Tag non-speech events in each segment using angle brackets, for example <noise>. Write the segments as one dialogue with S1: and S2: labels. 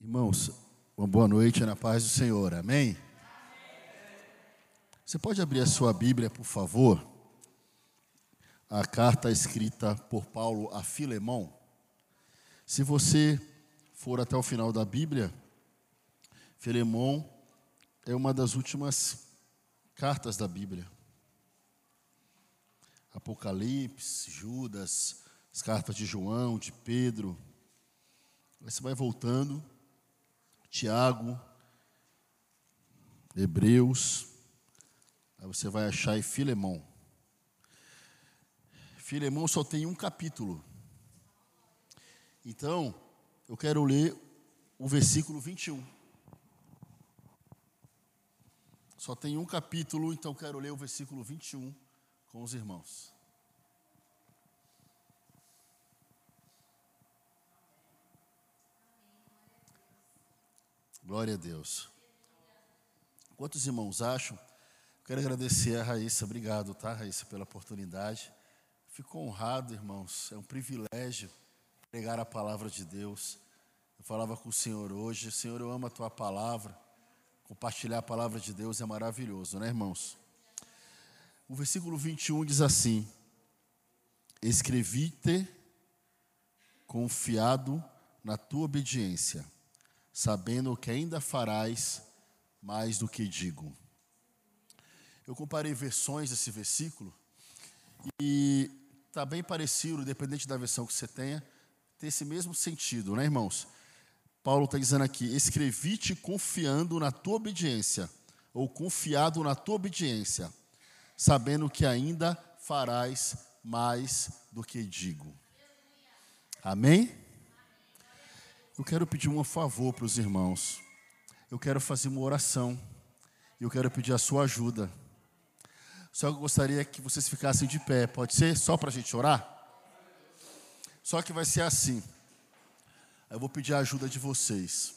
S1: Irmãos, uma boa noite na paz do Senhor, amém? Você pode abrir a sua Bíblia, por favor? A carta escrita por Paulo a Filemão. Se você for até o final da Bíblia, Filemão é uma das últimas cartas da Bíblia. Apocalipse, Judas, as cartas de João, de Pedro. Aí você vai voltando, Tiago, Hebreus, aí você vai achar em Filemão. Filemão só tem um capítulo. Então, eu quero ler o versículo 21. Só tem um capítulo, então quero ler o versículo 21 com os irmãos. Glória a Deus. Quantos irmãos acham? Quero agradecer a Raíssa, obrigado, tá, Raíssa, pela oportunidade. Fico honrado, irmãos, é um privilégio pregar a palavra de Deus. Eu falava com o Senhor hoje, Senhor, eu amo a tua palavra. Compartilhar a palavra de Deus é maravilhoso, né, irmãos? O versículo 21 diz assim: Escrevi-te confiado na tua obediência sabendo que ainda farás mais do que digo. Eu comparei versões desse versículo e está bem parecido, dependente da versão que você tenha, tem esse mesmo sentido, né, irmãos? Paulo está dizendo aqui: escrevi-te confiando na tua obediência, ou confiado na tua obediência, sabendo que ainda farás mais do que digo. Amém? Eu quero pedir um favor para os irmãos. Eu quero fazer uma oração. E eu quero pedir a sua ajuda. Só que eu gostaria que vocês ficassem de pé. Pode ser? Só para a gente orar? Só que vai ser assim. Eu vou pedir a ajuda de vocês.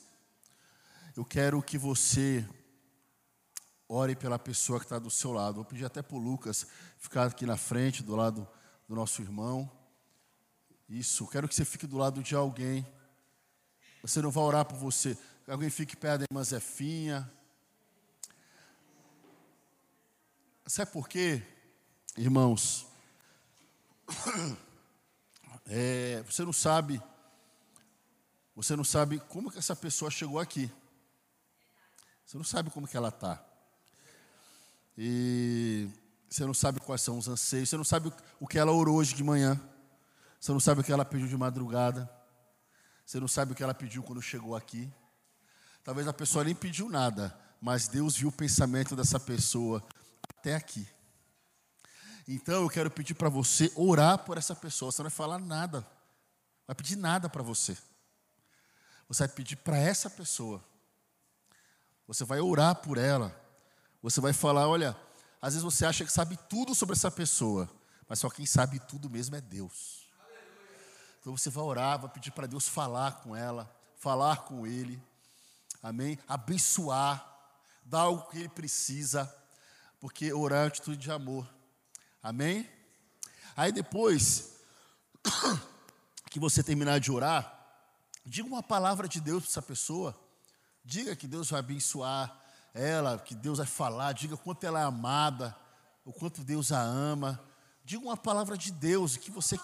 S1: Eu quero que você ore pela pessoa que está do seu lado. Vou pedir até para o Lucas ficar aqui na frente, do lado do nosso irmão. Isso, quero que você fique do lado de alguém você não vai orar por você. Alguém fique perto da irmã Zefinha. Sabe por quê, irmãos? <coughs> É, você não sabe, você não sabe como que essa pessoa chegou aqui. Você não sabe como que ela está. E você não sabe quais são os anseios. Você não sabe o que ela orou hoje de manhã. Você não sabe o que ela pediu de madrugada. Você não sabe o que ela pediu quando chegou aqui. Talvez a pessoa nem pediu nada, mas Deus viu o pensamento dessa pessoa até aqui. Então eu quero pedir para você orar por essa pessoa. Você não vai falar nada, não vai pedir nada para você. Você vai pedir para essa pessoa. Você vai orar por ela. Você vai falar: olha, às vezes você acha que sabe tudo sobre essa pessoa, mas só quem sabe tudo mesmo é Deus. Então você vai orar, vai pedir para Deus falar com ela, falar com ele, amém? Abençoar, dar o que ele precisa, porque orar é atitude de amor, amém? Aí depois <coughs> que você terminar de orar, diga uma palavra de Deus para essa pessoa, diga que Deus vai abençoar ela, que Deus vai falar, diga quanto ela é amada, o quanto Deus a ama, diga uma palavra de Deus que você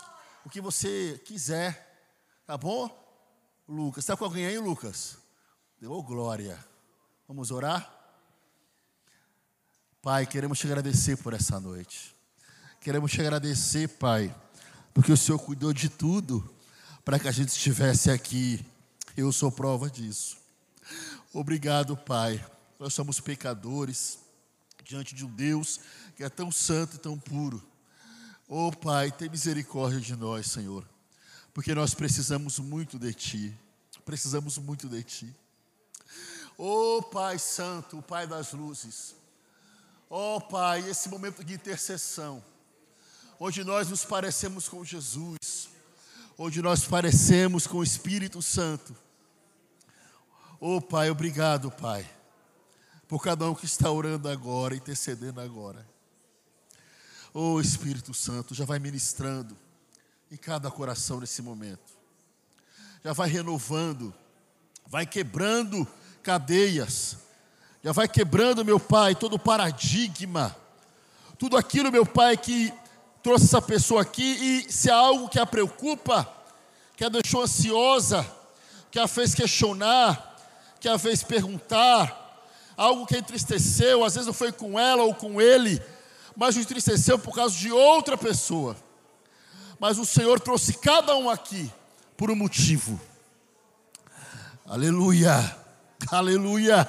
S1: o que você quiser, tá bom? Lucas, está com alguém aí, Lucas? Deu oh, glória. Vamos orar? Pai, queremos te agradecer por essa noite. Queremos te agradecer, Pai, porque o Senhor cuidou de tudo para que a gente estivesse aqui. Eu sou prova disso. Obrigado, Pai. Nós somos pecadores diante de um Deus que é tão santo e tão puro. Oh Pai, tem misericórdia de nós, Senhor, porque nós precisamos muito de Ti, precisamos muito de Ti. Oh Pai Santo, o Pai das luzes, oh Pai, esse momento de intercessão, onde nós nos parecemos com Jesus, onde nós parecemos com o Espírito Santo. Oh Pai, obrigado, Pai, por cada um que está orando agora, intercedendo agora. Oh Espírito Santo, já vai ministrando em cada coração nesse momento. Já vai renovando vai quebrando cadeias, já vai quebrando, meu Pai, todo paradigma, tudo aquilo, meu Pai, que trouxe essa pessoa aqui e se há algo que a preocupa, que a deixou ansiosa, que a fez questionar, que a fez perguntar, algo que a entristeceu, às vezes não foi com ela ou com ele, mas o entristeceu por causa de outra pessoa. Mas o Senhor trouxe cada um aqui por um motivo. Aleluia, aleluia,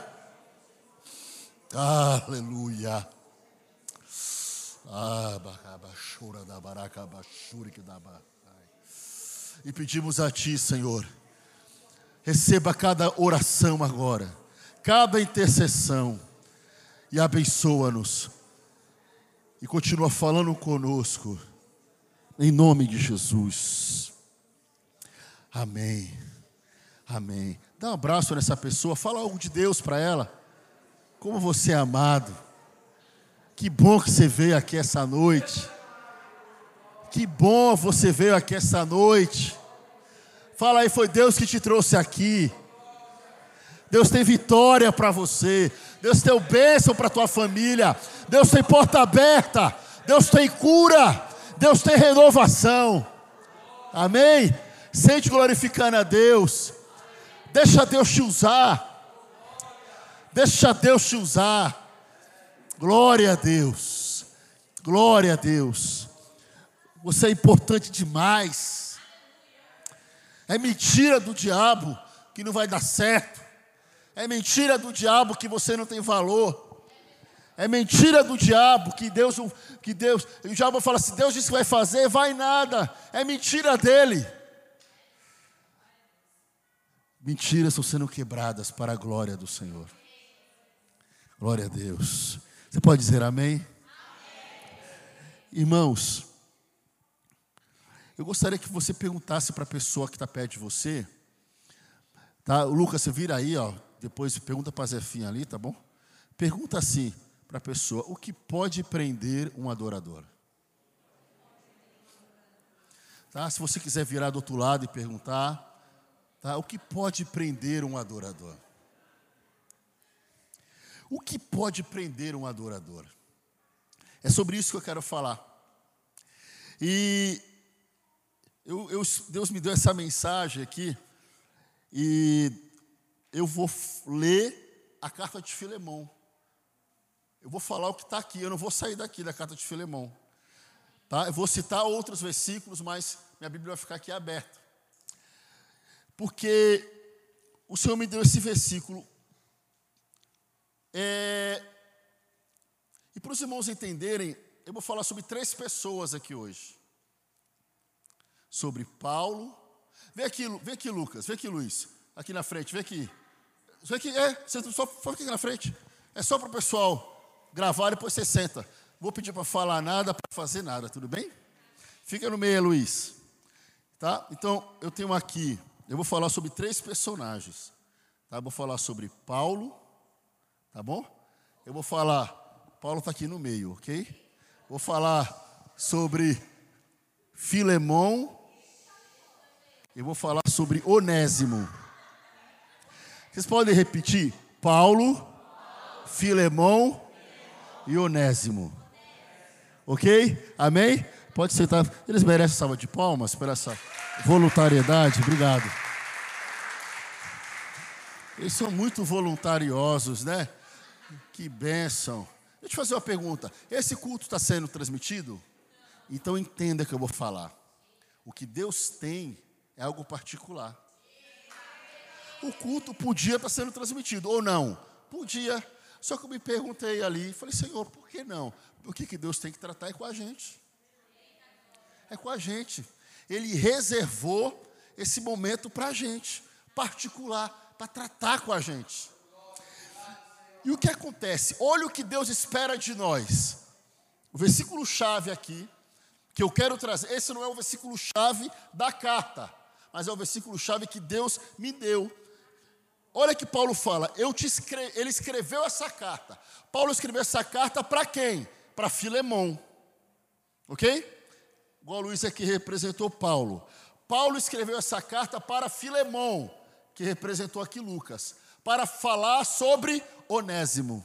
S1: aleluia. E pedimos a Ti, Senhor, receba cada oração agora, cada intercessão, e abençoa-nos, e continua falando conosco, em nome de Jesus. Amém. Amém. Dá um abraço nessa pessoa, fala algo de Deus para ela. Como você é amado. Que bom que você veio aqui essa noite. Que bom você veio aqui essa noite. Fala aí, foi Deus que te trouxe aqui. Deus tem vitória para você. Deus tem bênção para tua família. Deus tem porta aberta. Deus tem cura. Deus tem renovação. Amém? Sente glorificando a Deus. Deixa Deus te usar. Deixa Deus te usar. Glória a Deus. Glória a Deus. Você é importante demais. É mentira do diabo que não vai dar certo. É mentira do diabo que você não tem valor. É mentira do diabo que Deus, que Deus, o diabo fala assim: Deus disse que vai fazer, vai nada. É mentira dele. Mentiras estão sendo quebradas para a glória do Senhor. Glória a Deus. Você pode dizer amém? amém? Irmãos, eu gostaria que você perguntasse para a pessoa que está perto de você. Tá? Lucas, você vira aí, ó. Depois pergunta para a Zefinha ali, tá bom? Pergunta assim para a pessoa: o que pode prender um adorador? Tá? Se você quiser virar do outro lado e perguntar, Tá? O que pode prender um adorador? O que pode prender um adorador? É sobre isso que eu quero falar. E eu, eu, Deus me deu essa mensagem aqui, e eu vou ler a carta de Filemão. Eu vou falar o que está aqui, eu não vou sair daqui da carta de Filemão. Tá? Eu vou citar outros versículos, mas minha Bíblia vai ficar aqui aberta porque o Senhor me deu esse versículo. É, e para os irmãos entenderem, eu vou falar sobre três pessoas aqui hoje. Sobre Paulo. Vem aqui, vem aqui, Lucas. Vem aqui, Luiz. Aqui na frente, vem aqui. Vem aqui, é, você só fica aqui na frente. É só para o pessoal gravar, depois você senta. Vou pedir para falar nada, para fazer nada, tudo bem? Fica no meio, Luiz. Tá? Então, eu tenho aqui eu vou falar sobre três personagens. Tá? Eu vou falar sobre Paulo, tá bom? Eu vou falar, Paulo está aqui no meio, ok? Vou falar sobre Filemão. Eu vou falar sobre Onésimo. Vocês podem repetir? Paulo, Filemão e Onésimo. Ok? Amém? Pode sentar. Eles merecem salva de palmas por essa voluntariedade. Obrigado. Eles são muito voluntariosos, né? Que bênção. Deixa eu te fazer uma pergunta. Esse culto está sendo transmitido? Então entenda que eu vou falar. O que Deus tem é algo particular. O culto podia estar sendo transmitido ou não? Podia. Só que eu me perguntei ali, falei, Senhor, por que não? O que, que Deus tem que tratar é com a gente é com a gente. Ele reservou esse momento para a gente, particular, para tratar com a gente. E o que acontece? Olha o que Deus espera de nós. O versículo chave aqui, que eu quero trazer, esse não é o versículo chave da carta, mas é o versículo chave que Deus me deu. Olha que Paulo fala, escre... ele escreveu essa carta. Paulo escreveu essa carta para quem? Para Filemão. OK? igual Luiz aqui representou Paulo. Paulo escreveu essa carta para Filemão, que representou aqui Lucas, para falar sobre Onésimo.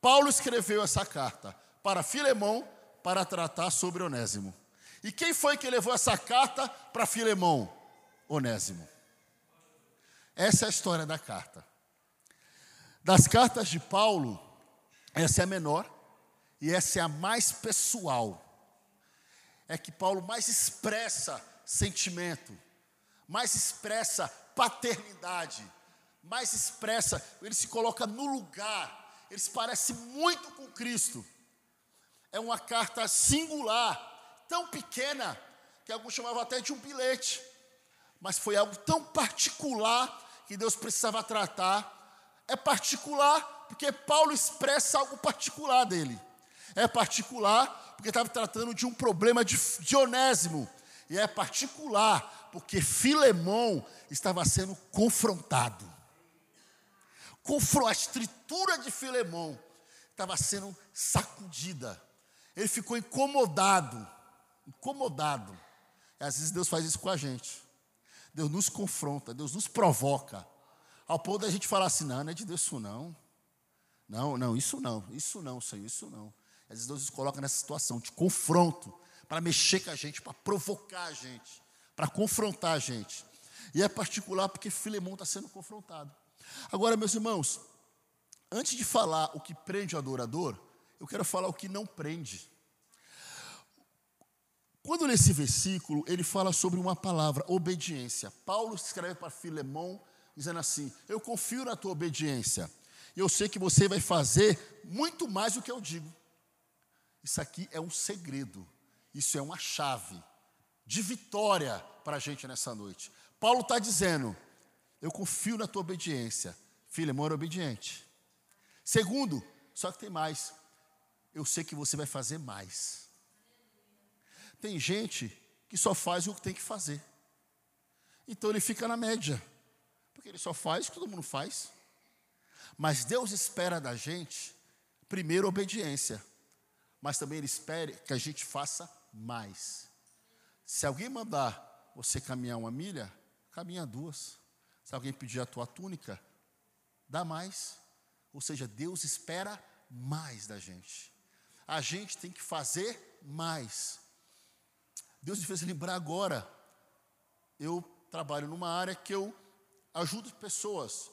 S1: Paulo escreveu essa carta para Filemão para tratar sobre Onésimo. E quem foi que levou essa carta para Filemão? Onésimo. Essa é a história da carta. Das cartas de Paulo, essa é a menor e essa é a mais pessoal. É que Paulo mais expressa sentimento, mais expressa paternidade, mais expressa, ele se coloca no lugar, ele se parece muito com Cristo. É uma carta singular, tão pequena, que alguns chamavam até de um bilhete, mas foi algo tão particular que Deus precisava tratar. É particular porque Paulo expressa algo particular dele. É particular porque estava tratando de um problema de Dionésimo. E é particular porque Filemão estava sendo confrontado. A estrutura de Filemão estava sendo sacudida. Ele ficou incomodado. Incomodado. E às vezes Deus faz isso com a gente. Deus nos confronta, Deus nos provoca. Ao ponto da gente falar assim: não, não é de Deus isso não. Não, não, isso não, isso não, Senhor, isso não. Às vezes Deus nos coloca nessa situação de confronto, para mexer com a gente, para provocar a gente, para confrontar a gente. E é particular porque Filemão está sendo confrontado. Agora, meus irmãos, antes de falar o que prende o adorador, eu quero falar o que não prende. Quando nesse versículo ele fala sobre uma palavra, obediência. Paulo escreve para Filemão dizendo assim: Eu confio na tua obediência. Eu sei que você vai fazer muito mais do que eu digo. Isso aqui é um segredo. Isso é uma chave de vitória para a gente nessa noite. Paulo está dizendo: Eu confio na tua obediência. Filemão era obediente. Segundo, só que tem mais. Eu sei que você vai fazer mais. Tem gente que só faz o que tem que fazer. Então ele fica na média. Porque ele só faz o que todo mundo faz. Mas Deus espera da gente, primeiro, obediência. Mas também Ele espera que a gente faça mais. Se alguém mandar você caminhar uma milha, caminha duas. Se alguém pedir a tua túnica, dá mais. Ou seja, Deus espera mais da gente. A gente tem que fazer mais. Deus me fez lembrar agora. Eu trabalho numa área que eu ajudo pessoas.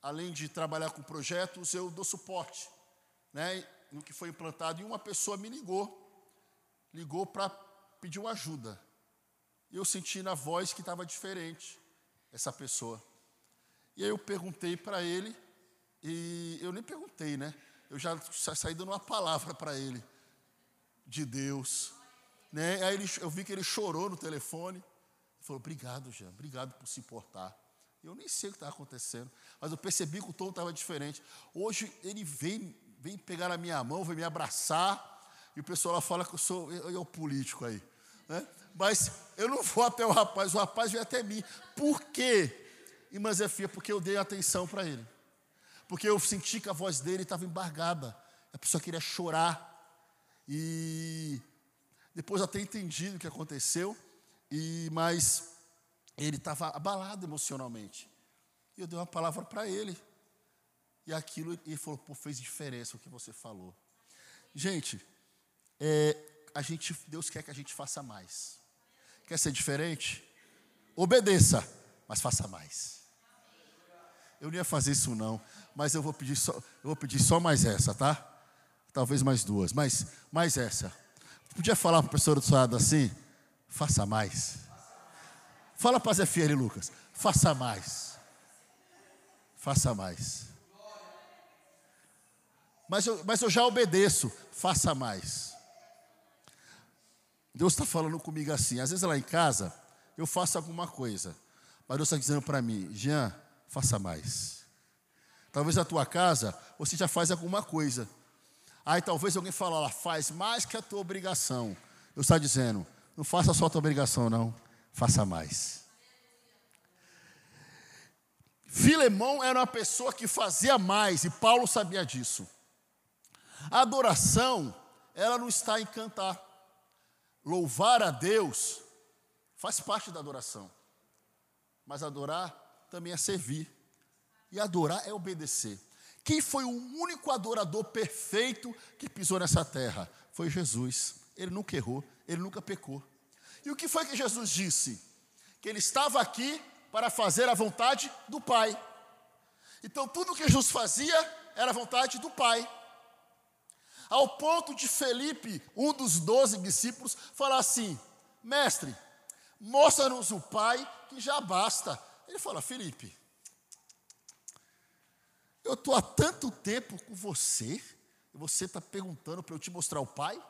S1: Além de trabalhar com projetos, eu dou suporte, né, no que foi implantado. E uma pessoa me ligou, ligou para pedir uma ajuda. Eu senti na voz que estava diferente essa pessoa. E aí eu perguntei para ele, e eu nem perguntei, né? Eu já saí dando uma palavra para ele de Deus, né? Aí ele, eu vi que ele chorou no telefone. Ele falou: Obrigado, Jean, obrigado por se importar. Eu nem sei o que estava acontecendo, mas eu percebi que o tom estava diferente. Hoje ele vem, vem pegar na minha mão, vem me abraçar, e o pessoal lá fala que eu sou eu, eu, o político aí. Né? Mas eu não vou até o rapaz, o rapaz vem até mim. Por quê? Irmã Zefia, porque eu dei atenção para ele. Porque eu senti que a voz dele estava embargada. A pessoa queria chorar. E depois até entendi o que aconteceu, e mas ele estava abalado emocionalmente. E eu dei uma palavra para ele. E aquilo, ele falou, pô, fez diferença o que você falou. Gente, é, a gente, Deus quer que a gente faça mais. Quer ser diferente? Obedeça, mas faça mais. Eu não ia fazer isso não, mas eu vou pedir só, eu vou pedir só mais essa, tá? Talvez mais duas, mas mais essa. Podia falar para o professor do lado assim? Faça mais. Fala para Zé Fieri, Lucas. Faça mais. Faça mais. Mas eu, mas eu já obedeço. Faça mais. Deus está falando comigo assim. Às vezes lá em casa, eu faço alguma coisa. Mas Deus está dizendo para mim, Jean, faça mais. Talvez na tua casa, você já faz alguma coisa. Aí talvez alguém fale, ela faz mais que a tua obrigação. Eu está dizendo, não faça só a tua obrigação, não, faça mais. Filemão era uma pessoa que fazia mais, e Paulo sabia disso. A adoração, ela não está em cantar. Louvar a Deus faz parte da adoração. Mas adorar também é servir. E adorar é obedecer. Quem foi o único adorador perfeito que pisou nessa terra? Foi Jesus. Ele nunca errou, ele nunca pecou. E o que foi que Jesus disse? Que ele estava aqui para fazer a vontade do Pai. Então, tudo que Jesus fazia era a vontade do Pai. Ao ponto de Felipe, um dos doze discípulos, falar assim: Mestre, mostra-nos o Pai, que já basta. Ele fala: Felipe, eu estou há tanto tempo com você, e você está perguntando para eu te mostrar o Pai?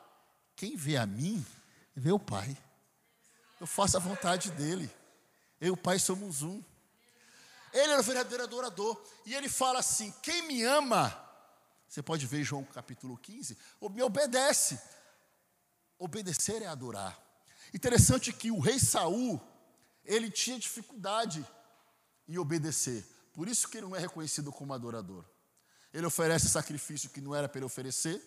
S1: Quem vê a mim, vê o Pai. Eu faço a vontade dele. Eu e o Pai somos um. Ele era o verdadeiro adorador. E ele fala assim: quem me ama, você pode ver João capítulo 15, me obedece. Obedecer é adorar. Interessante que o rei Saul, ele tinha dificuldade em obedecer. Por isso que ele não é reconhecido como adorador. Ele oferece sacrifício que não era para ele oferecer,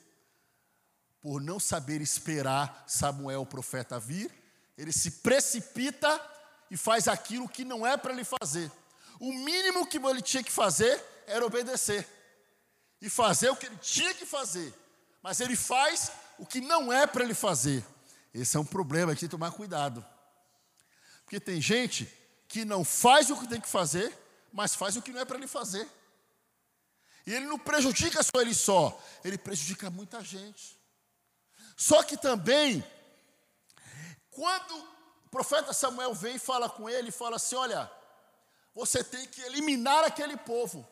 S1: por não saber esperar Samuel, o profeta, vir, ele se precipita e faz aquilo que não é para ele fazer. O mínimo que ele tinha que fazer era obedecer e fazer o que ele tinha que fazer, mas ele faz o que não é para ele fazer. Esse é um problema, tem que tomar cuidado. Porque tem gente que não faz o que tem que fazer, mas faz o que não é para ele fazer. E ele não prejudica só ele só, ele prejudica muita gente. Só que também, quando o profeta Samuel vem e fala com ele, fala assim: olha, você tem que eliminar aquele povo.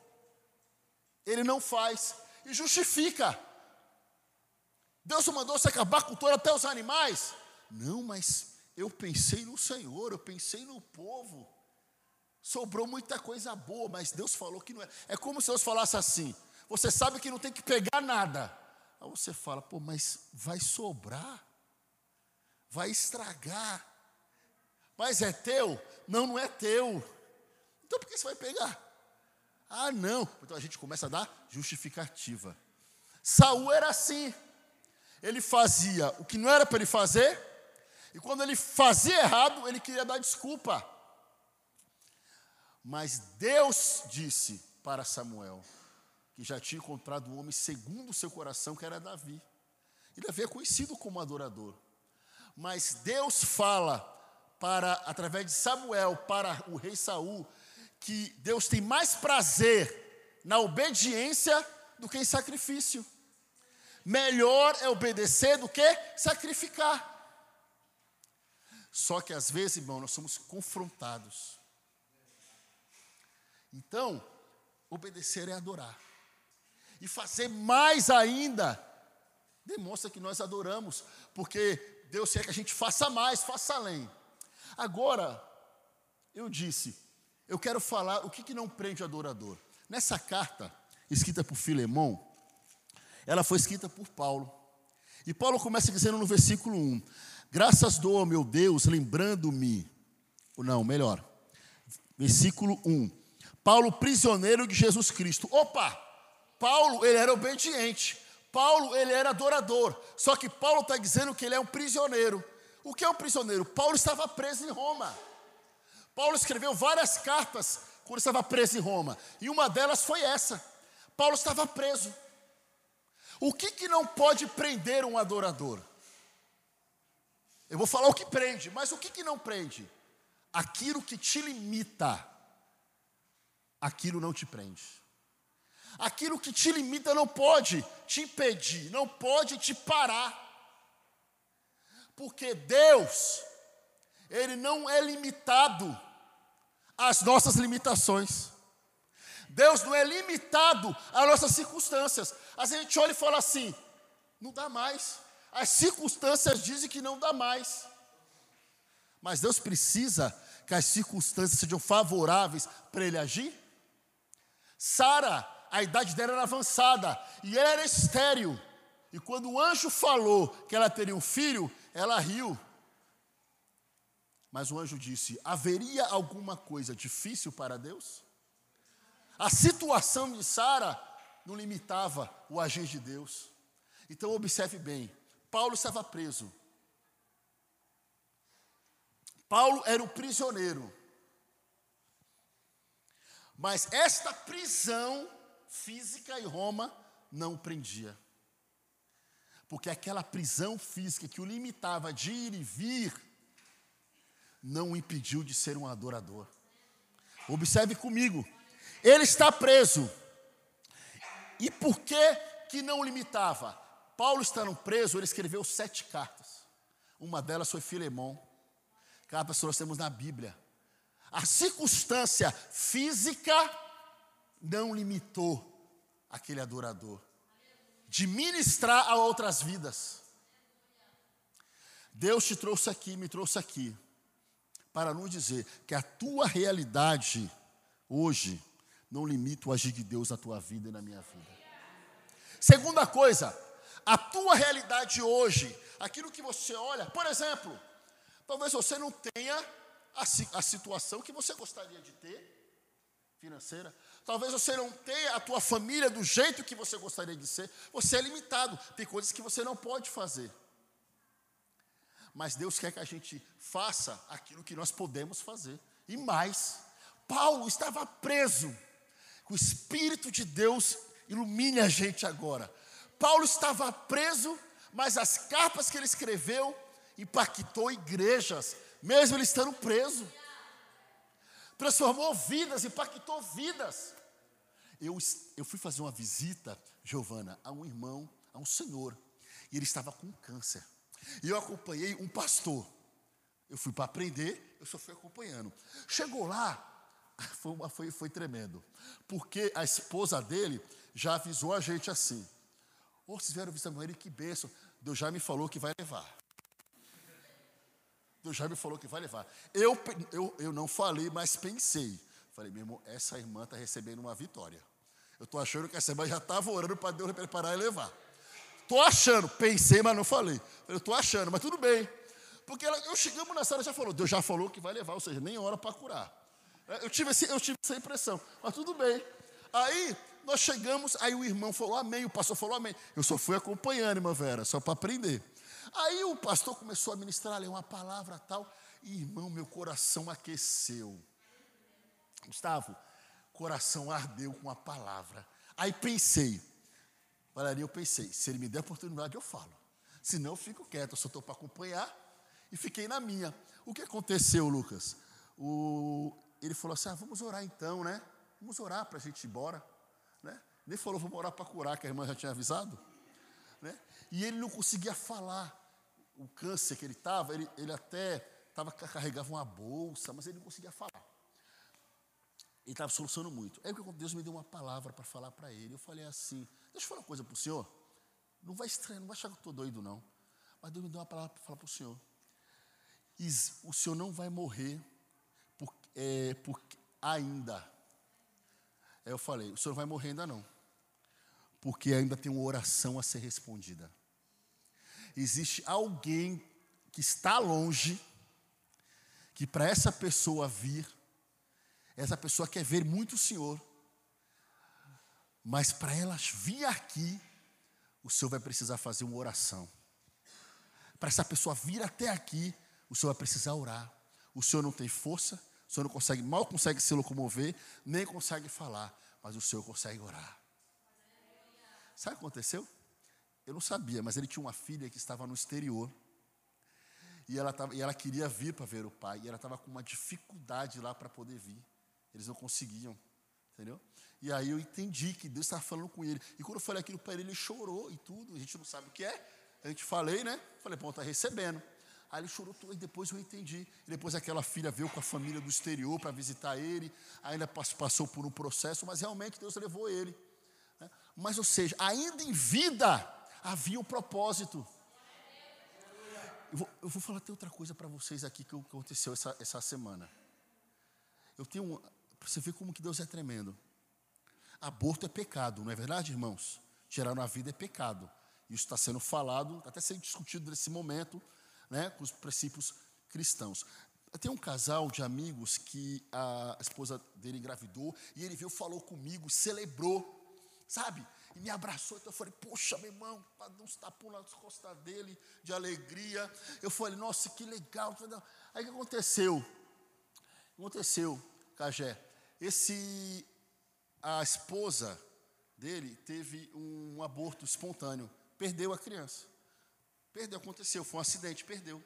S1: Ele não faz e justifica. Deus mandou você acabar com todo, até os animais. Não, mas eu pensei no Senhor, eu pensei no povo. Sobrou muita coisa boa, mas Deus falou que não é. É como se Deus falasse assim: você sabe que não tem que pegar nada. Aí você fala, pô, mas vai sobrar, vai estragar. Mas é teu? Não, não é teu. Então por que você vai pegar? Ah, não. Então a gente começa a dar justificativa. Saul era assim. Ele fazia o que não era para ele fazer, e quando ele fazia errado, ele queria dar desculpa. Mas Deus disse para Samuel que já tinha encontrado um homem segundo o seu coração, que era Davi. E Davi é conhecido como adorador. Mas Deus fala para através de Samuel para o rei Saul que Deus tem mais prazer na obediência do que em sacrifício. Melhor é obedecer do que sacrificar. Só que às vezes, irmão, nós somos confrontados. Então, obedecer é adorar. E fazer mais ainda demonstra que nós adoramos, porque Deus quer que a gente faça mais, faça além. Agora, eu disse, eu quero falar o que, que não prende o adorador. Nessa carta, escrita por Filemão, ela foi escrita por Paulo. E Paulo começa dizendo no versículo 1: Graças dou ao meu Deus, lembrando-me. Não, melhor. Versículo 1. Paulo, prisioneiro de Jesus Cristo. Opa! Paulo, ele era obediente. Paulo, ele era adorador. Só que Paulo está dizendo que ele é um prisioneiro. O que é um prisioneiro? Paulo estava preso em Roma. Paulo escreveu várias cartas quando estava preso em Roma, e uma delas foi essa. Paulo estava preso. O que, que não pode prender um adorador? Eu vou falar o que prende, mas o que, que não prende? Aquilo que te limita, aquilo não te prende. Aquilo que te limita não pode te impedir, não pode te parar. Porque Deus, Ele não é limitado às nossas limitações. Deus não é limitado às nossas circunstâncias. Às vezes a gente olha e fala assim: não dá mais. As circunstâncias dizem que não dá mais. Mas Deus precisa que as circunstâncias sejam favoráveis para Ele agir. Sara, a idade dela era avançada e ela era estéril. E quando o anjo falou que ela teria um filho, ela riu. Mas o anjo disse: haveria alguma coisa difícil para Deus? A situação de Sara não limitava o agir de Deus. Então observe bem: Paulo estava preso. Paulo era o prisioneiro. Mas esta prisão física em Roma não o prendia. Porque aquela prisão física que o limitava de ir e vir, não o impediu de ser um adorador. Observe comigo, ele está preso. E por que que não o limitava? Paulo estando preso, ele escreveu sete cartas. Uma delas foi Filemão. Cartas que nós temos na Bíblia. A circunstância física não limitou aquele adorador de ministrar a outras vidas. Deus te trouxe aqui, me trouxe aqui, para nos dizer que a tua realidade hoje não limita o agir de Deus na tua vida e na minha vida. Segunda coisa, a tua realidade hoje, aquilo que você olha, por exemplo, talvez você não tenha a, a situação que você gostaria de ter, financeira, Talvez você não tenha a tua família do jeito que você gostaria de ser. Você é limitado. Tem coisas que você não pode fazer. Mas Deus quer que a gente faça aquilo que nós podemos fazer. E mais, Paulo estava preso. O Espírito de Deus ilumine a gente agora. Paulo estava preso, mas as cartas que ele escreveu impactou igrejas, mesmo ele estando preso. Transformou vidas, impactou vidas. Eu, eu fui fazer uma visita, Giovana, a um irmão, a um senhor, e ele estava com câncer. E eu acompanhei um pastor. Eu fui para aprender, eu só fui acompanhando. Chegou lá, <laughs> foi, uma, foi, foi tremendo, porque a esposa dele já avisou a gente assim: oh, vocês vieram visitar meu marido, que bênção. Deus já me falou que vai levar. Deus já me falou que vai levar. Eu, eu, eu não falei, mas pensei. Falei, meu irmão, essa irmã está recebendo uma vitória. Eu estou achando que essa irmã já estava orando para Deus preparar e levar. Estou achando, pensei, mas não falei. Eu estou achando, mas tudo bem. Porque ela, eu chegamos na sala, já falou, Deus já falou que vai levar, ou seja, nem hora para curar. É, eu tive, esse, eu tive essa impressão, mas tudo bem. Aí nós chegamos, aí o irmão falou amém, o pastor falou amém. Eu só fui acompanhando, irmã Vera, só para aprender. Aí o pastor começou a ministrar ali uma palavra tal, e irmão, meu coração aqueceu. Gustavo, coração ardeu com a palavra. Aí pensei, Valeria, eu pensei, se ele me der a oportunidade, eu falo. Se não, eu fico quieto, eu só estou para acompanhar. E fiquei na minha. O que aconteceu, Lucas? O, ele falou assim: ah, vamos orar então, né? Vamos orar para a gente ir embora. Né? Nem falou, vamos orar para curar, que a irmã já tinha avisado. Né? E ele não conseguia falar. O câncer que ele estava, ele, ele até tava, carregava uma bolsa, mas ele não conseguia falar. Ele estava solucionando muito. Aí o que Deus me deu uma palavra para falar para ele. Eu falei assim: Deixa eu falar uma coisa para o senhor. Não vai estranhar, não vai achar que eu estou doido, não. Mas Deus me deu uma palavra para falar para o senhor. O senhor não vai morrer por, é, por, ainda. Aí eu falei: O senhor não vai morrer ainda não. Porque ainda tem uma oração a ser respondida. Existe alguém que está longe, que para essa pessoa vir, essa pessoa quer ver muito o Senhor, mas para elas vir aqui, o Senhor vai precisar fazer uma oração. Para essa pessoa vir até aqui, o Senhor vai precisar orar. O Senhor não tem força, o Senhor não consegue, mal consegue se locomover, nem consegue falar, mas o Senhor consegue orar. Sabe o que aconteceu? Eu não sabia, mas ele tinha uma filha que estava no exterior. E ela, tava, e ela queria vir para ver o pai, e ela estava com uma dificuldade lá para poder vir. Eles não conseguiam, entendeu? E aí eu entendi que Deus estava falando com ele. E quando eu falei aquilo para ele, ele chorou e tudo. A gente não sabe o que é. A gente falei, né? Falei, pô, está recebendo. Aí ele chorou tudo, e depois eu entendi. E depois aquela filha veio com a família do exterior para visitar ele, ainda passou por um processo, mas realmente Deus levou ele. Mas, ou seja, ainda em vida havia um propósito. Eu vou, eu vou falar até outra coisa para vocês aqui que aconteceu essa, essa semana. Eu tenho para você ver como que Deus é tremendo. Aborto é pecado, não é verdade, irmãos? Tirar uma vida é pecado. Isso está sendo falado, até sendo discutido nesse momento, né, com os princípios cristãos. Tem um casal de amigos que a esposa dele engravidou e ele veio, falou comigo, celebrou, sabe? E me abraçou. Então eu falei, poxa, meu irmão, para dar uns tapões nas costas dele de alegria. Eu falei, nossa, que legal. Aí o que aconteceu? Aconteceu, Cajé, esse a esposa dele teve um aborto espontâneo, perdeu a criança. Perdeu, aconteceu, foi um acidente, perdeu.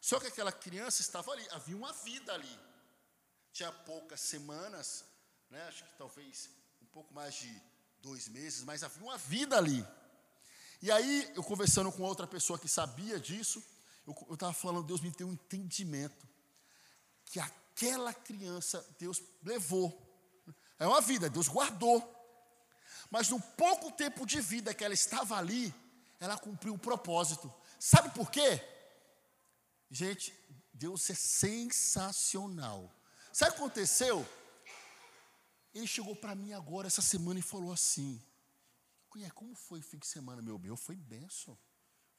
S1: Só que aquela criança estava ali, havia uma vida ali. Tinha poucas semanas, né, acho que talvez um pouco mais de dois meses, mas havia uma vida ali. E aí, eu conversando com outra pessoa que sabia disso, eu estava falando, Deus me deu um entendimento que aquela criança Deus levou. É uma vida, Deus guardou. Mas no pouco tempo de vida que ela estava ali, ela cumpriu o propósito. Sabe por quê? Gente, Deus é sensacional. Sabe o que aconteceu? Ele chegou para mim agora, essa semana, e falou assim: Como foi o fim de semana, meu meu? Foi benção.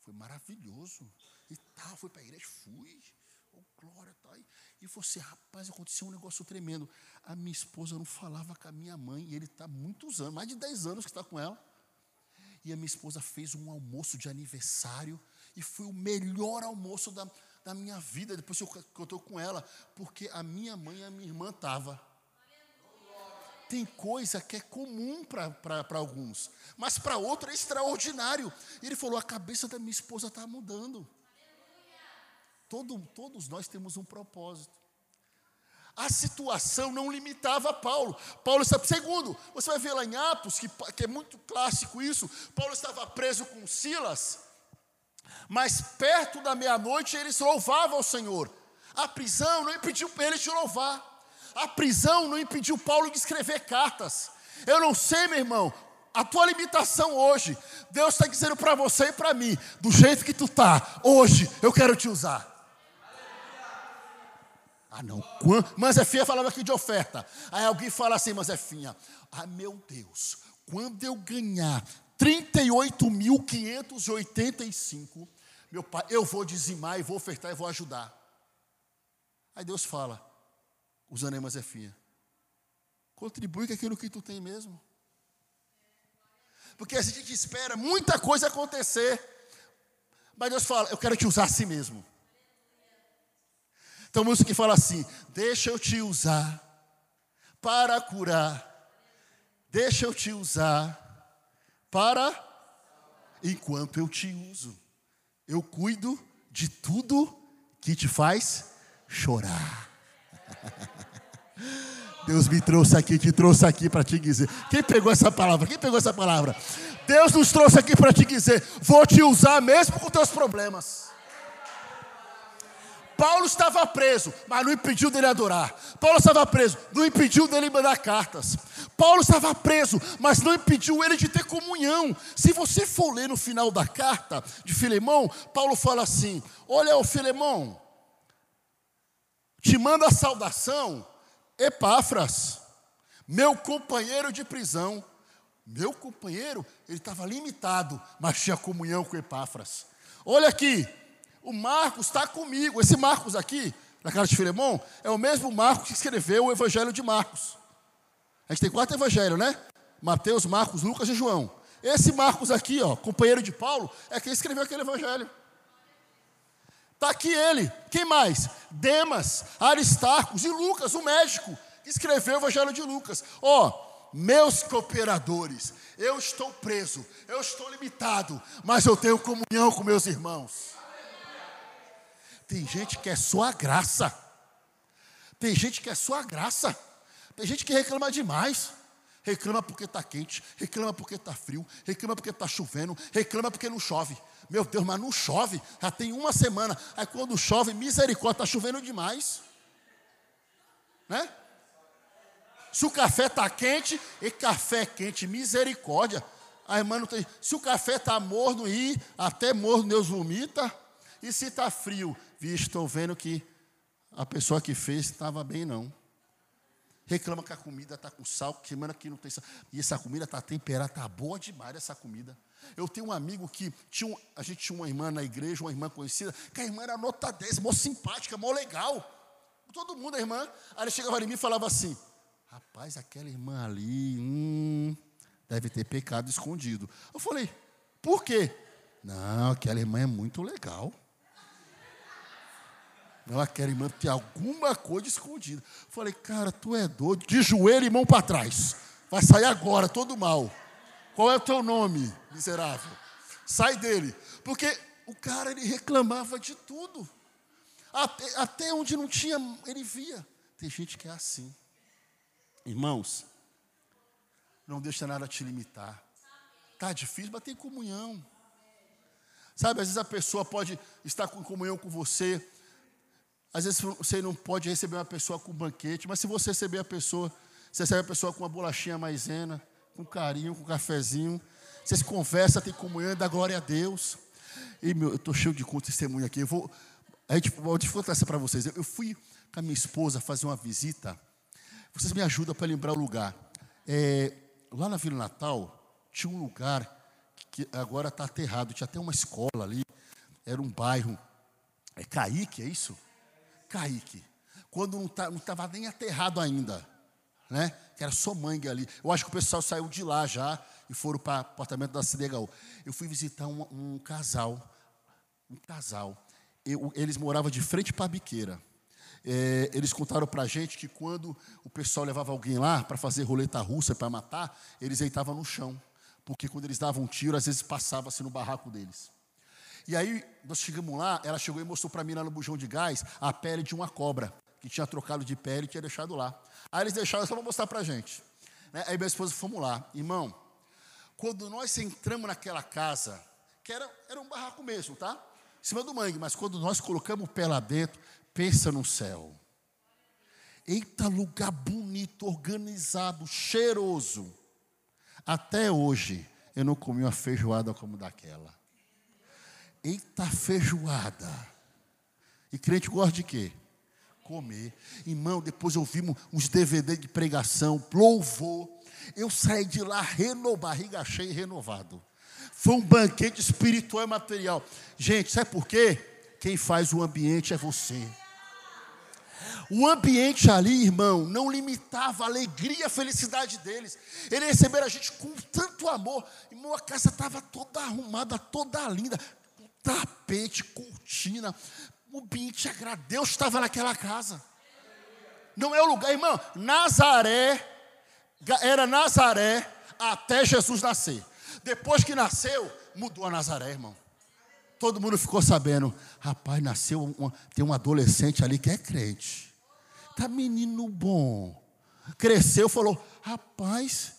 S1: Foi maravilhoso. E tal, fui para a igreja, fui. Oh, glória, tá aí. E você, rapaz, aconteceu um negócio tremendo. A minha esposa não falava com a minha mãe, e ele está muitos anos, mais de 10 anos que está com ela. E a minha esposa fez um almoço de aniversário, e foi o melhor almoço da, da minha vida, depois que eu estou com ela, porque a minha mãe e a minha irmã estavam. Tem coisa que é comum para alguns, mas para outro é extraordinário. E ele falou: a cabeça da minha esposa está mudando. Todo, todos nós temos um propósito. A situação não limitava Paulo. Paulo estava. Segundo, você vai ver lá em Atos, que, que é muito clássico isso. Paulo estava preso com Silas, mas perto da meia-noite eles louvavam ao Senhor. A prisão não impediu eles de louvar. A prisão não impediu Paulo de escrever cartas. Eu não sei, meu irmão, a tua limitação hoje. Deus está dizendo para você e para mim, do jeito que tu tá, hoje eu quero te usar. Ah, não. Mas é finha falava aqui de oferta. Aí alguém fala assim, mas é finha. Ah, meu Deus, quando eu ganhar 38.585, meu pai, eu vou dizimar e vou ofertar e vou ajudar. Aí Deus fala, usando a Zefinha, contribui com aquilo que tu tem mesmo. Porque a gente espera muita coisa acontecer, mas Deus fala, eu quero te usar a si mesmo. Então, música que fala assim: Deixa eu te usar para curar, deixa eu te usar para, enquanto eu te uso, eu cuido de tudo que te faz chorar. <laughs> Deus me trouxe aqui, te trouxe aqui para te dizer. Quem pegou essa palavra? Quem pegou essa palavra? Deus nos trouxe aqui para te dizer: vou te usar mesmo com teus problemas. Paulo estava preso, mas não impediu dele adorar. Paulo estava preso, não impediu dele mandar cartas. Paulo estava preso, mas não impediu ele de ter comunhão. Se você for ler no final da carta de Filemão, Paulo fala assim: Olha, o Filemão, te manda a saudação, Epáfras, meu companheiro de prisão. Meu companheiro, ele estava limitado, mas tinha comunhão com Epáfras. Olha aqui, o Marcos está comigo. Esse Marcos aqui, na cara de Filemão, é o mesmo Marcos que escreveu o Evangelho de Marcos. A gente tem quatro evangelhos, né? Mateus, Marcos, Lucas e João. Esse Marcos aqui, ó, companheiro de Paulo, é quem escreveu aquele evangelho. Está aqui ele. Quem mais? Demas, Aristarcos e Lucas, o médico, que escreveu o evangelho de Lucas. Ó, meus cooperadores, eu estou preso, eu estou limitado, mas eu tenho comunhão com meus irmãos. Tem gente que é só a graça. Tem gente que é só a graça. Tem gente que reclama demais. Reclama porque está quente, reclama porque está frio, reclama porque está chovendo, reclama porque não chove. Meu Deus, mas não chove. Já tem uma semana. Aí quando chove, misericórdia, está chovendo demais. Né? Se o café está quente, e café quente, misericórdia. A irmã não tem. Se o café está morno e até morno Deus vomita. E se está frio, visto, estou vendo que a pessoa que fez estava bem, não. Reclama que a comida está com sal, semana que não tem sal. E essa comida está temperada, está boa demais essa comida. Eu tenho um amigo que tinha um, a gente tinha uma irmã na igreja, uma irmã conhecida, que a irmã era nota 10, mó simpática, mó legal. Todo mundo, a irmã. Aí ele chegava em mim e falava assim: Rapaz, aquela irmã ali, hum, deve ter pecado escondido. Eu falei: Por quê? Não, aquela irmã é muito legal. Ela quer, irmã, ter alguma coisa escondida. Falei, cara, tu é doido. De joelho e mão para trás. Vai sair agora, todo mal. Qual é o teu nome, miserável? Sai dele. Porque o cara, ele reclamava de tudo. Até, até onde não tinha, ele via. Tem gente que é assim. Irmãos, não deixa nada te limitar. Tá difícil, mas tem comunhão. Sabe, às vezes a pessoa pode estar com comunhão com você. Às vezes você não pode receber uma pessoa com banquete, mas se você receber a pessoa, você recebe a pessoa com uma bolachinha maisena, com carinho, com cafezinho. Vocês conversam, tem comunhão, dá glória a Deus. E meu, eu estou cheio de testemunho aqui. Eu vou, a gente, vou contar essa para vocês. Eu fui com a minha esposa fazer uma visita. Vocês me ajudam para lembrar o lugar. É, lá na Vila Natal, tinha um lugar que agora está aterrado. Tinha até uma escola ali. Era um bairro. É Caíque, é isso? Caíque. Quando não estava tá, nem aterrado ainda. Né? Que era só mangue ali. Eu acho que o pessoal saiu de lá já e foram para o apartamento da CDHU. Eu fui visitar um, um casal. Um casal. Eu, eles moravam de frente para a biqueira. É, eles contaram para a gente que quando o pessoal levava alguém lá para fazer roleta russa, para matar, eles deitavam no chão. Porque quando eles davam um tiro, às vezes passava assim no barraco deles. E aí, nós chegamos lá, ela chegou e mostrou para mim lá no bujão de gás a pele de uma cobra, que tinha trocado de pele e tinha deixado lá. Aí eles deixaram só para mostrar para a gente. Né? Aí minha esposa fomos lá. Irmão, quando nós entramos naquela casa, que era, era um barraco mesmo, tá? Em cima do mangue, mas quando nós colocamos o pé lá dentro, pensa no céu. Eita, lugar bonito, organizado, cheiroso. Até hoje, eu não comi uma feijoada como daquela. Eita, feijoada. E crente gosta de quê? Comer. Irmão, depois ouvimos uns DVD de pregação, louvor. Eu saí de lá renovado, barriga cheia e renovado. Foi um banquete espiritual e material. Gente, sabe por quê? Quem faz o ambiente é você. O ambiente ali, irmão, não limitava a alegria, a felicidade deles. Eles receberam a gente com tanto amor. Irmão, a casa estava toda arrumada, toda linda. Tapete, cortina. O ambiente agradeço. Deus estava naquela casa. Não é o lugar, irmão. Nazaré, era Nazaré até Jesus nascer. Depois que nasceu, mudou a Nazaré, irmão. Todo mundo ficou sabendo. Rapaz, nasceu, uma, tem um adolescente ali que é crente. Tá menino bom. Cresceu, falou: Rapaz,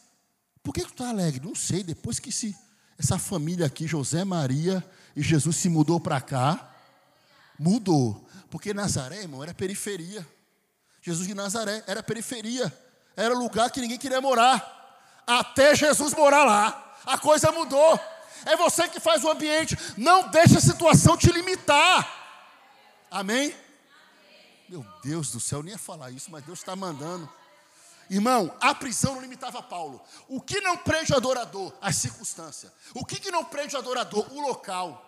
S1: por que tu tá alegre? Não sei, depois que se, essa família aqui, José, Maria e Jesus se mudou para cá, mudou. Porque Nazaré, irmão, era periferia. Jesus de Nazaré era periferia. Era lugar que ninguém queria morar. Até Jesus morar lá. A coisa mudou. É você que faz o ambiente. Não deixe a situação te limitar. Amém? Meu Deus do céu, nem ia falar isso, mas Deus está mandando. Irmão, a prisão não limitava Paulo. O que não prende o adorador? As circunstâncias. O que, que não prende o adorador? O local.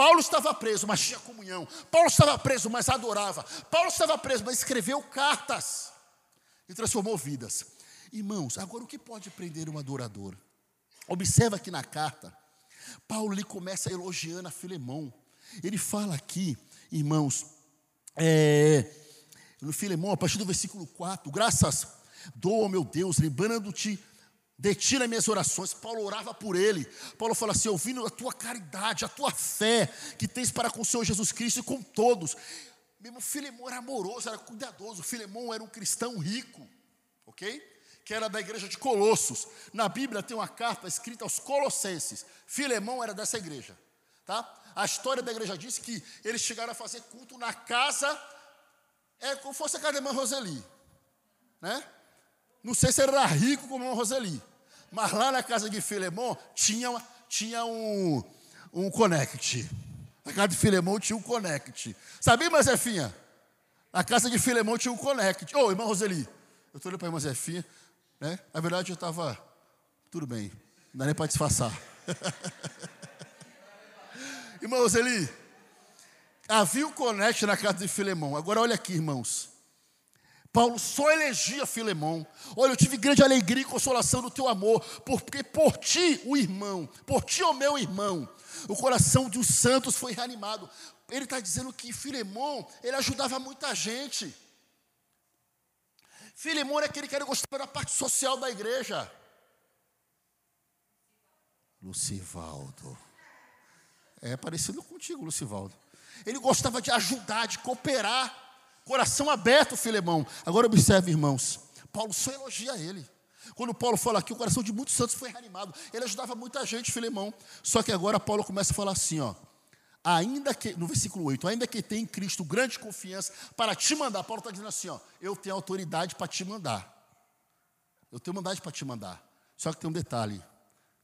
S1: Paulo estava preso, mas tinha comunhão. Paulo estava preso, mas adorava. Paulo estava preso, mas escreveu cartas e transformou vidas. Irmãos, agora o que pode prender um adorador? Observa aqui na carta, Paulo ele começa elogiando a Filemão. Ele fala aqui, irmãos, é, no Filemão, a partir do versículo 4, graças dou ao meu Deus, lembrando-te de ti nas minhas orações. Paulo orava por ele. Paulo fala assim: ouvindo a tua caridade, a tua fé que tens para com o Senhor Jesus Cristo e com todos. Mesmo Filemão era amoroso, era cuidadoso. Filemão era um cristão rico, ok? Que era da igreja de Colossos. Na Bíblia tem uma carta escrita aos Colossenses. Filemão era dessa igreja, tá? A história da igreja diz que eles chegaram a fazer culto na casa, é como fosse a casa da irmã Roseli. Né? Não sei se era rico como a irmã Roseli, mas lá na casa de Filemão tinha, tinha um, um connect. Na casa de Filemão tinha um connect. Sabia, irmã Zefinha? Na casa de Filemão tinha um connect. Ô, oh, irmã Roseli, eu estou olhando para a irmã Zefinha, né? Na verdade eu estava, tudo bem, não dá nem para disfarçar. <laughs> Irmãos, ele havia o conecte na casa de Filemão. Agora olha aqui, irmãos. Paulo só elegia Filemão. Olha, eu tive grande alegria e consolação do teu amor, porque por ti, o irmão, por ti, o meu irmão, o coração dos santos foi reanimado. Ele está dizendo que Filemão, ele ajudava muita gente. Filemão era aquele que era gostava da parte social da igreja. Lucivaldo. É parecido contigo, Lucivaldo. Ele gostava de ajudar, de cooperar. Coração aberto, Filemão. Agora observe, irmãos. Paulo só elogia ele. Quando Paulo fala aqui, o coração de muitos santos foi reanimado. Ele ajudava muita gente, Filemão. Só que agora Paulo começa a falar assim, ó. Ainda que, no versículo 8, ainda que tenha em Cristo grande confiança para te mandar, Paulo está dizendo assim, ó, eu tenho autoridade para te mandar. Eu tenho mandade para te mandar. Só que tem um detalhe,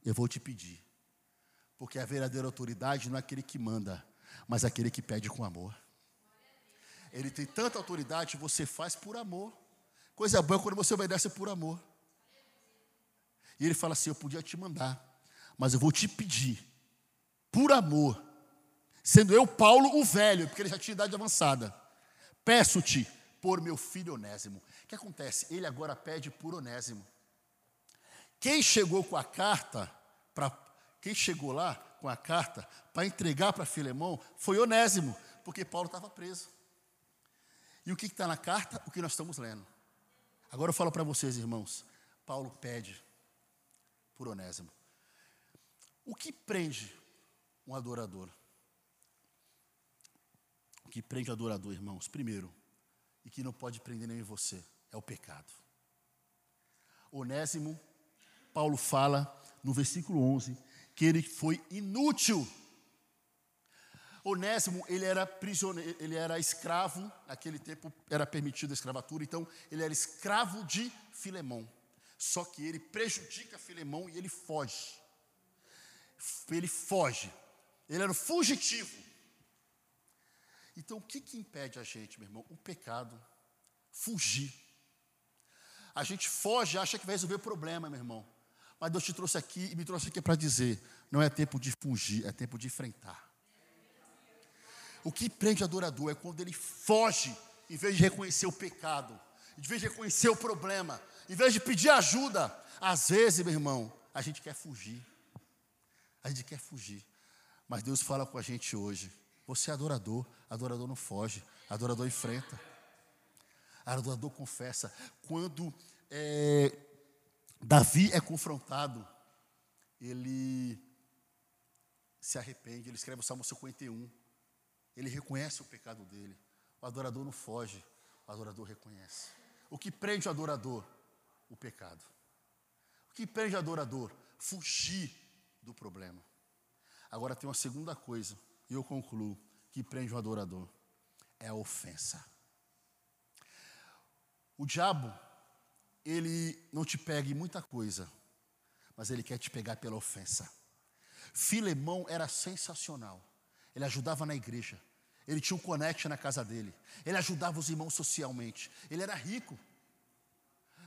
S1: eu vou te pedir. Porque a verdadeira autoridade não é aquele que manda, mas é aquele que pede com amor. Ele tem tanta autoridade você faz por amor. Coisa boa é quando você obedece por amor. E ele fala assim: Eu podia te mandar, mas eu vou te pedir, por amor, sendo eu Paulo o velho, porque ele já tinha idade avançada, peço-te por meu filho Onésimo. O que acontece? Ele agora pede por Onésimo. Quem chegou com a carta para quem chegou lá com a carta para entregar para Filemão foi Onésimo, porque Paulo estava preso. E o que está na carta? O que nós estamos lendo. Agora eu falo para vocês, irmãos. Paulo pede por Onésimo. O que prende um adorador? O que prende o adorador, irmãos? Primeiro, e que não pode prender nem você, é o pecado. Onésimo, Paulo fala no versículo 11 que ele foi inútil. Onésimo, ele era prisioneiro, ele era escravo, naquele tempo era permitida a escravatura, então ele era escravo de Filemão. Só que ele prejudica Filemão e ele foge. Ele foge. Ele era um fugitivo. Então, o que, que impede a gente, meu irmão? O pecado. Fugir. A gente foge, acha que vai resolver o problema, meu irmão. Mas Deus te trouxe aqui e me trouxe aqui para dizer: não é tempo de fugir, é tempo de enfrentar. O que prende adorador é quando ele foge, em vez de reconhecer o pecado, em vez de reconhecer o problema, em vez de pedir ajuda. Às vezes, meu irmão, a gente quer fugir. A gente quer fugir. Mas Deus fala com a gente hoje. Você é adorador, adorador não foge, adorador enfrenta. Adorador confessa. Quando é, Davi é confrontado, ele se arrepende, ele escreve o Salmo 51. Ele reconhece o pecado dele. O adorador não foge, o adorador reconhece. O que prende o adorador? O pecado. O que prende o adorador? Fugir do problema. Agora tem uma segunda coisa, e eu concluo, que prende o adorador. É a ofensa. O diabo, ele não te pega em muita coisa, mas ele quer te pegar pela ofensa. Filemão era sensacional. Ele ajudava na igreja. Ele tinha um connection na casa dele. Ele ajudava os irmãos socialmente. Ele era rico.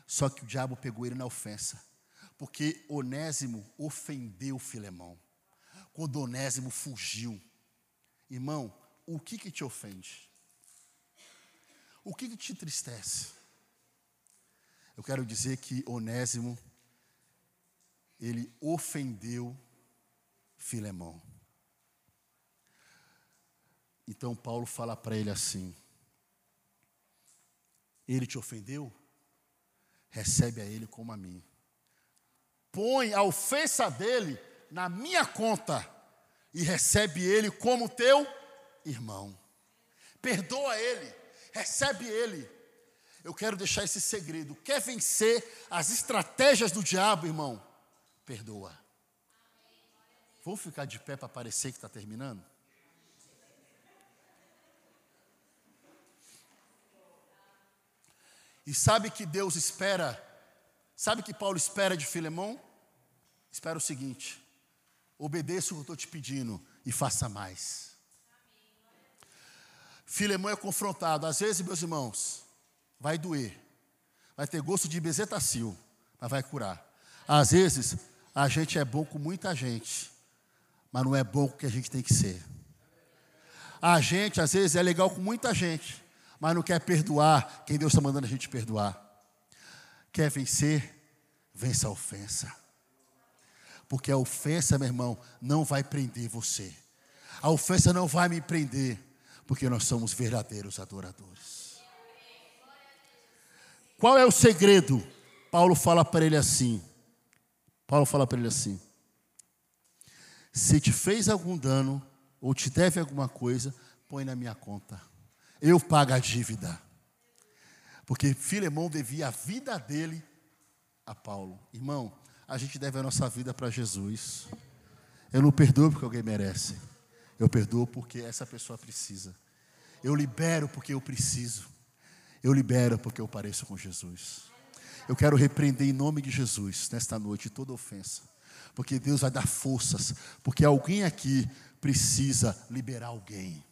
S1: Só que o diabo pegou ele na ofensa. Porque Onésimo ofendeu Filemão. Quando Onésimo fugiu. Irmão, o que que te ofende? O que que te entristece? Eu quero dizer que Onésimo, ele ofendeu Filemão. Então Paulo fala para ele assim: Ele te ofendeu? Recebe a ele como a mim. Põe a ofensa dele na minha conta e recebe ele como teu irmão. Perdoa ele, recebe ele eu quero deixar esse segredo. Quer vencer as estratégias do diabo, irmão? Perdoa. Vamos ficar de pé para parecer que está terminando? E sabe que Deus espera? Sabe que Paulo espera de Filemão? Espera o seguinte: obedeça o que eu estou te pedindo e faça mais. Filemão é confrontado. Às vezes, meus irmãos, vai doer, vai ter gosto de bezetacil, mas vai curar. Às vezes, a gente é bom com muita gente, mas não é bom com o que a gente tem que ser. A gente, às vezes, é legal com muita gente, mas não quer perdoar quem Deus está mandando a gente perdoar. Quer vencer? Vença a ofensa. Porque a ofensa, meu irmão, não vai prender você. A ofensa não vai me prender, porque nós somos verdadeiros adoradores. Qual é o segredo? Paulo fala para ele assim. Paulo fala para ele assim: Se te fez algum dano ou te deve alguma coisa, põe na minha conta. Eu pago a dívida. Porque Filemão devia a vida dele a Paulo. Irmão, a gente deve a nossa vida para Jesus. Eu não perdoo porque alguém merece. Eu perdoo porque essa pessoa precisa. Eu libero porque eu preciso. Eu libero porque eu pareço com Jesus. Eu quero repreender em nome de Jesus nesta noite toda ofensa. Porque Deus vai dar forças. Porque alguém aqui precisa liberar alguém.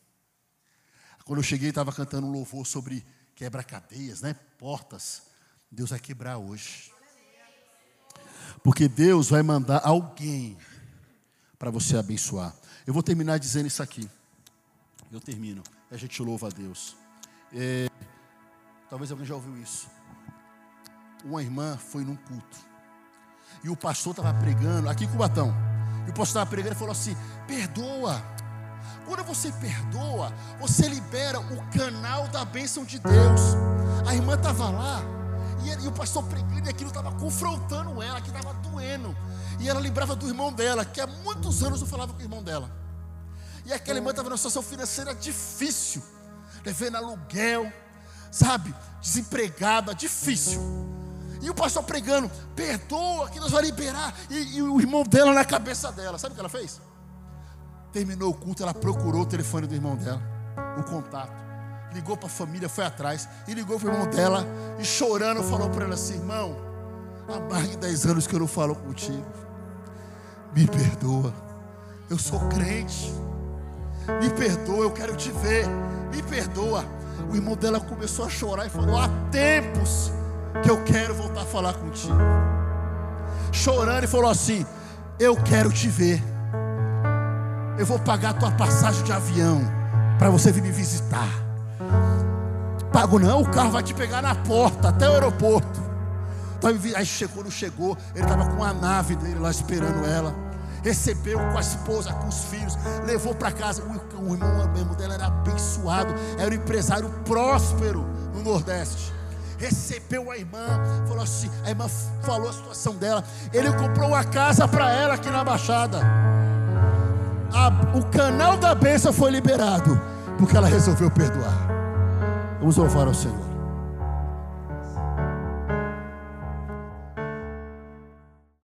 S1: Quando eu cheguei, estava cantando um louvor sobre quebra-cadeias, né? Portas. Deus vai quebrar hoje. Porque Deus vai mandar alguém para você abençoar. Eu vou terminar dizendo isso aqui. Eu termino. A gente louva a Deus. É, talvez alguém já ouviu isso. Uma irmã foi num culto. E o pastor estava pregando, aqui em Cubatão. E o pastor estava pregando e falou assim: perdoa. Quando você perdoa, você libera o canal da bênção de Deus. A irmã estava lá e, ele, e o pastor pregando, e aquilo estava confrontando ela, que estava doendo. E ela lembrava do irmão dela, que há muitos anos não falava com o irmão dela. E aquela irmã estava numa situação financeira difícil, devendo aluguel, sabe, desempregada, difícil. E o pastor pregando, perdoa que nós vamos liberar. E, e, o irmão dela na cabeça dela, sabe o que ela fez? Terminou o culto, ela procurou o telefone do irmão dela, o contato ligou para a família, foi atrás e ligou para o irmão dela e chorando falou para ela assim: irmão, há mais de 10 anos que eu não falo contigo, me perdoa, eu sou crente, me perdoa, eu quero te ver, me perdoa. O irmão dela começou a chorar e falou: há tempos que eu quero voltar a falar contigo. Chorando e falou assim: eu quero te ver. Eu vou pagar a tua passagem de avião para você vir me visitar. Pago não, o carro vai te pegar na porta até o aeroporto. Então, aí chegou, não chegou, ele estava com a nave dele lá esperando ela. Recebeu com a esposa, com os filhos, levou para casa. O, irmão, o irmão dela era abençoado, era um empresário próspero no Nordeste recebeu a irmã, falou assim, a irmã falou a situação dela, ele comprou uma casa para ela aqui na Baixada. A, o canal da bênção foi liberado, porque ela resolveu perdoar. Vamos louvar ao Senhor.